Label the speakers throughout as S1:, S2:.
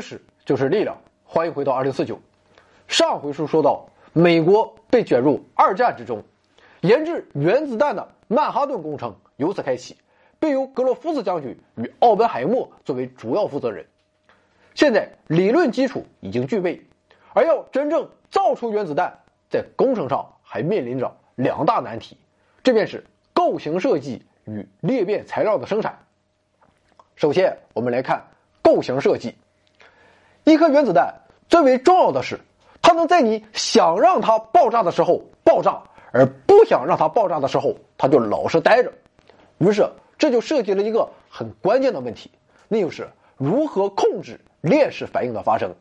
S1: 知识就是力量，欢迎回到二零四九。上回书说到，美国被卷入二战之中，研制原子弹的曼哈顿工程由此开启，并由格罗夫斯将军与奥本海默作为主要负责人。现在理论基础已经具备，而要真正造出原子弹，在工程上还面临着两大难题，这便是构型设计与裂变材料的生产。首先，我们来看。构型设计，一颗原子弹最为重要的是，它能在你想让它爆炸的时候爆炸，而不想让它爆炸的时候，它就老实待着。于是，这就涉及了一个很关键的问题，那就是如何控制链式反应的发生。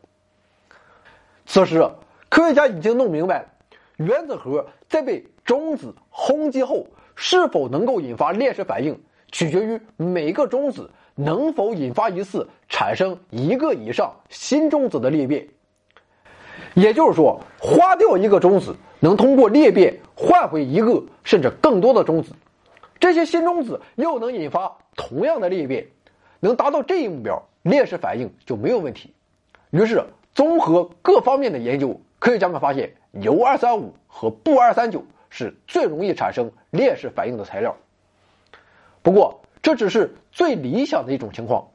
S1: 此时，科学家已经弄明白，原子核在被中子轰击后，是否能够引发链式反应，取决于每个中子。能否引发一次产生一个以上新中子的裂变？也就是说，花掉一个中子，能通过裂变换回一个甚至更多的中子，这些新中子又能引发同样的裂变，能达到这一目标，链式反应就没有问题。于是，综合各方面的研究，科学家们发现，铀二三五和钚二三九是最容易产生链式反应的材料。不过，这只是最理想的一种情况。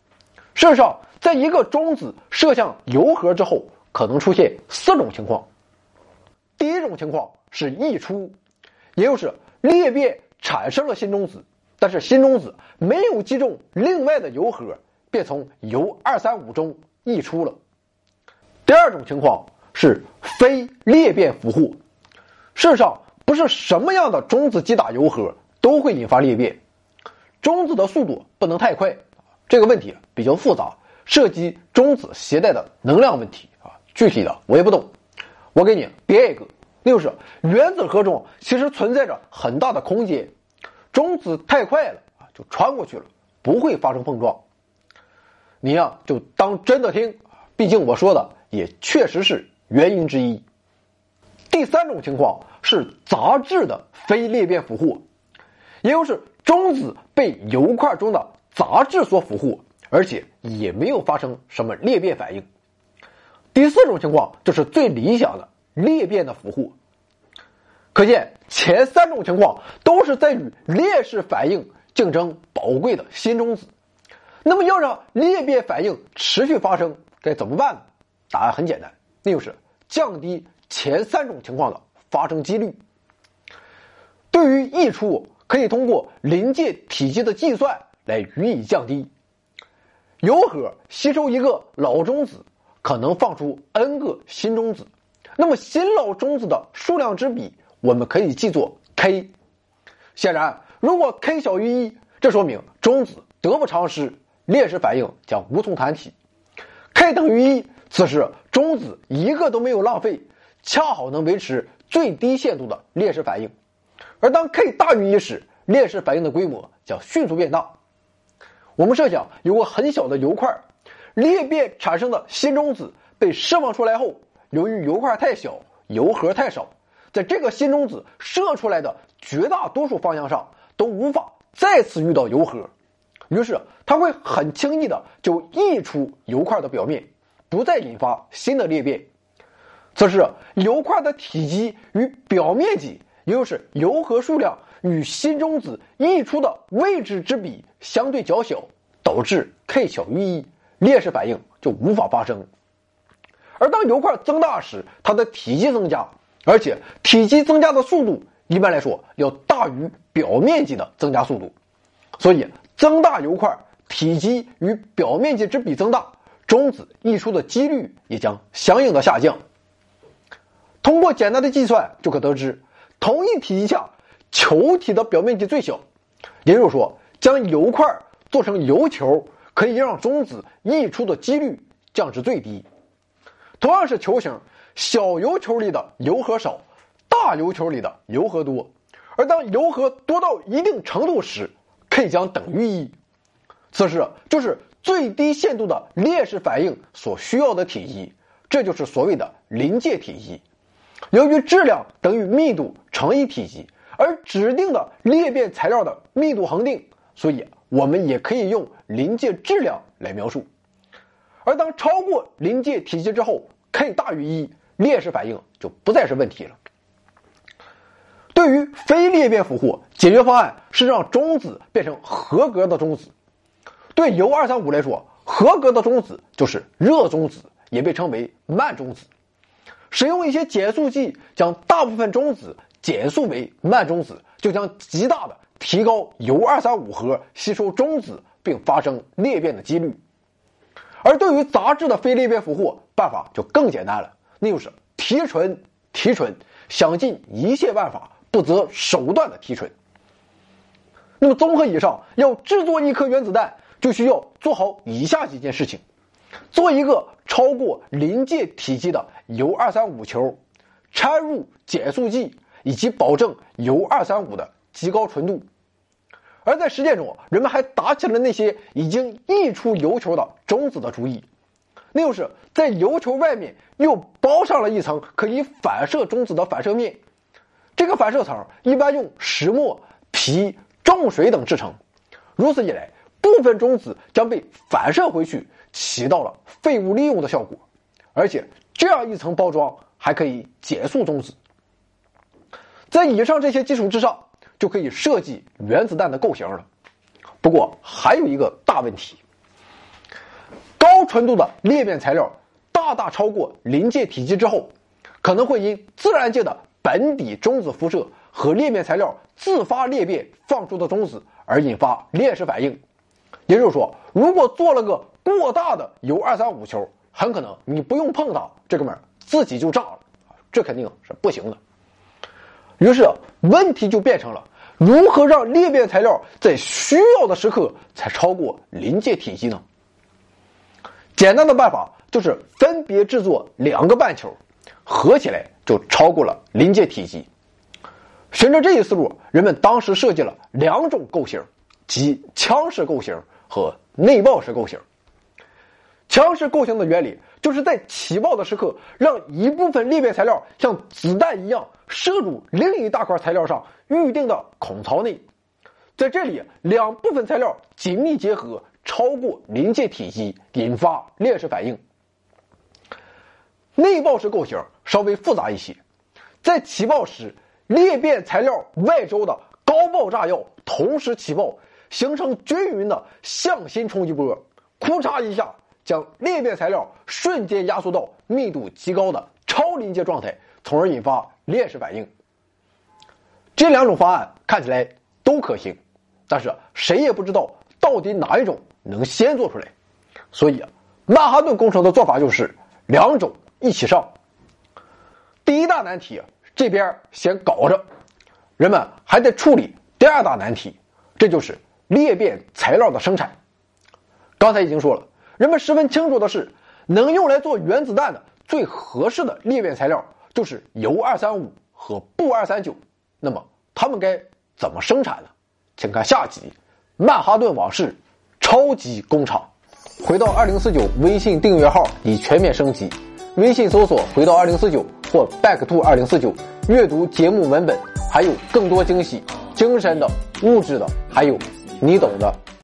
S1: 事实上，在一个中子射向铀核之后，可能出现四种情况。第一种情况是溢出，也就是裂变产生了新中子，但是新中子没有击中另外的铀核，便从铀二三五中溢出了。第二种情况是非裂变俘获。事实上，不是什么样的中子击打铀核都会引发裂变。中子的速度不能太快，这个问题比较复杂，涉及中子携带的能量问题啊。具体的我也不懂，我给你编一个，那就是原子核中其实存在着很大的空间，中子太快了啊，就穿过去了，不会发生碰撞。你呀就当真的听，毕竟我说的也确实是原因之一。第三种情况是杂质的非裂变俘获，也就是。中子被铀块中的杂质所俘获，而且也没有发生什么裂变反应。第四种情况就是最理想的裂变的俘获。可见前三种情况都是在与链式反应竞争宝贵的新中子。那么要让裂变反应持续发生，该怎么办呢？答案很简单，那就是降低前三种情况的发生几率。对于溢出。可以通过临界体积的计算来予以降低。铀核吸收一个老中子，可能放出 n 个新中子，那么新老中子的数量之比，我们可以记作 k。显然，如果 k 小于一，这说明中子得不偿失，链式反应将无从谈起。k 等于一，此时中子一个都没有浪费，恰好能维持最低限度的链式反应。而当 k 大于一时，链式反应的规模将迅速变大。我们设想有个很小的铀块，裂变产生的新中子被释放出来后，由于铀块太小，铀核太少，在这个新中子射出来的绝大多数方向上都无法再次遇到铀核，于是它会很轻易的就溢出铀块的表面，不再引发新的裂变。此时，铀块的体积与表面积。也就是铀核数量与新中子溢出的位置之比相对较小，导致 k 小于一，链式反应就无法发生。而当铀块增大时，它的体积增加，而且体积增加的速度一般来说要大于表面积的增加速度，所以增大铀块体积与表面积之比增大，中子溢出的几率也将相应的下降。通过简单的计算就可得知。同一体积下，球体的表面积最小，也就是说，将油块做成油球，可以让中子溢出的几率降至最低。同样是球形，小油球里的铀核少，大油球里的铀核多。而当铀核多到一定程度时，k 将等于一。此时就是最低限度的链式反应所需要的体积，这就是所谓的临界体积。由于质量等于密度乘以体积，而指定的裂变材料的密度恒定，所以我们也可以用临界质量来描述。而当超过临界体积之后，k 大于一，裂式反应就不再是问题了。对于非裂变俘获，解决方案是让中子变成合格的中子。对铀二三五来说，合格的中子就是热中子，也被称为慢中子。使用一些减速剂将大部分中子减速为慢中子，就将极大的提高铀二三五核吸收中子并发生裂变的几率。而对于杂质的非裂变俘获，办法就更简单了，那就是提纯、提纯，想尽一切办法。不择手段的提纯。那么，综合以上，要制作一颗原子弹，就需要做好以下几件事情：做一个超过临界体积的铀二三五球，掺入减速剂，以及保证铀二三五的极高纯度。而在实践中，人们还打起了那些已经溢出铀球的中子的主意，那就是在铀球外面又包上了一层可以反射中子的反射面。这个反射层一般用石墨、皮、重水等制成，如此一来，部分中子将被反射回去，起到了废物利用的效果，而且这样一层包装还可以减速中子。在以上这些基础之上，就可以设计原子弹的构型了。不过还有一个大问题：高纯度的裂变材料大大超过临界体积之后，可能会因自然界的本底中子辐射和裂变材料自发裂变放出的中子而引发链式反应，也就是说，如果做了个过大的铀二三五球，很可能你不用碰它，这哥们儿自己就炸了，这肯定是不行的。于是问题就变成了如何让裂变材料在需要的时刻才超过临界体积呢？简单的办法就是分别制作两个半球。合起来就超过了临界体积。循着这一思路，人们当时设计了两种构型，即枪式构型和内爆式构型。强式构型的原理就是在起爆的时刻，让一部分裂变材料像子弹一样射入另一大块材料上预定的孔槽内，在这里两部分材料紧密结合，超过临界体积，引发链式反应。内爆式构型稍微复杂一些，在起爆时，裂变材料外周的高爆炸药同时起爆，形成均匀的向心冲击波，库嚓一下将裂变材料瞬间压缩到密度极高的超临界状态，从而引发链式反应。这两种方案看起来都可行，但是谁也不知道到底哪一种能先做出来，所以啊，曼哈顿工程的做法就是两种。一起上。第一大难题这边先搞着，人们还得处理第二大难题，这就是裂变材料的生产。刚才已经说了，人们十分清楚的是，能用来做原子弹的最合适的裂变材料就是铀二三五和钚二三九。那么他们该怎么生产呢？请看下集《曼哈顿往事》超级工厂。回到二零四九微信订阅号已全面升级。微信搜索“回到二零四九”或 “back to 二零四九”，阅读节目文本，还有更多惊喜，精神的、物质的，还有你懂的。